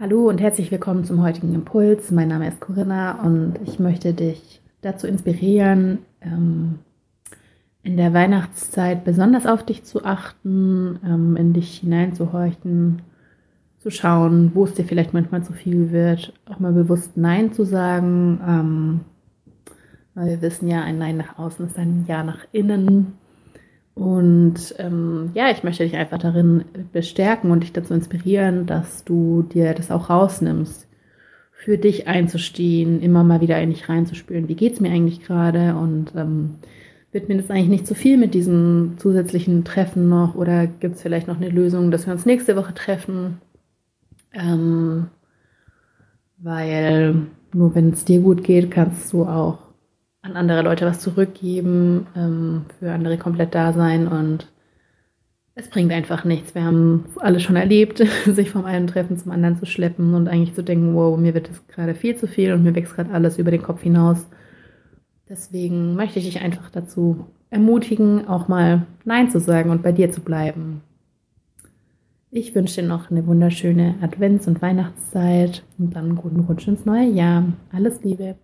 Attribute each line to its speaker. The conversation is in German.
Speaker 1: Hallo und herzlich willkommen zum heutigen Impuls. Mein Name ist Corinna und ich möchte dich dazu inspirieren, ähm, in der Weihnachtszeit besonders auf dich zu achten, ähm, in dich hineinzuhorchen, zu schauen, wo es dir vielleicht manchmal zu viel wird, auch mal bewusst Nein zu sagen. Ähm, weil wir wissen ja, ein Nein nach außen ist ein Ja nach innen. Und ähm, ja, ich möchte dich einfach darin bestärken und dich dazu inspirieren, dass du dir das auch rausnimmst, für dich einzustehen, immer mal wieder in dich reinzuspüren. Wie geht es mir eigentlich gerade? Und ähm, wird mir das eigentlich nicht zu viel mit diesem zusätzlichen Treffen noch? Oder gibt es vielleicht noch eine Lösung, dass wir uns nächste Woche treffen? Ähm, weil nur wenn es dir gut geht, kannst du auch an andere Leute was zurückgeben, ähm, für andere komplett da sein und es bringt einfach nichts. Wir haben alle schon erlebt, sich vom einen Treffen zum anderen zu schleppen und eigentlich zu denken, wow, mir wird das gerade viel zu viel und mir wächst gerade alles über den Kopf hinaus. Deswegen möchte ich dich einfach dazu ermutigen, auch mal Nein zu sagen und bei dir zu bleiben. Ich wünsche dir noch eine wunderschöne Advents- und Weihnachtszeit und dann einen guten Rutsch ins neue Jahr. Alles Liebe.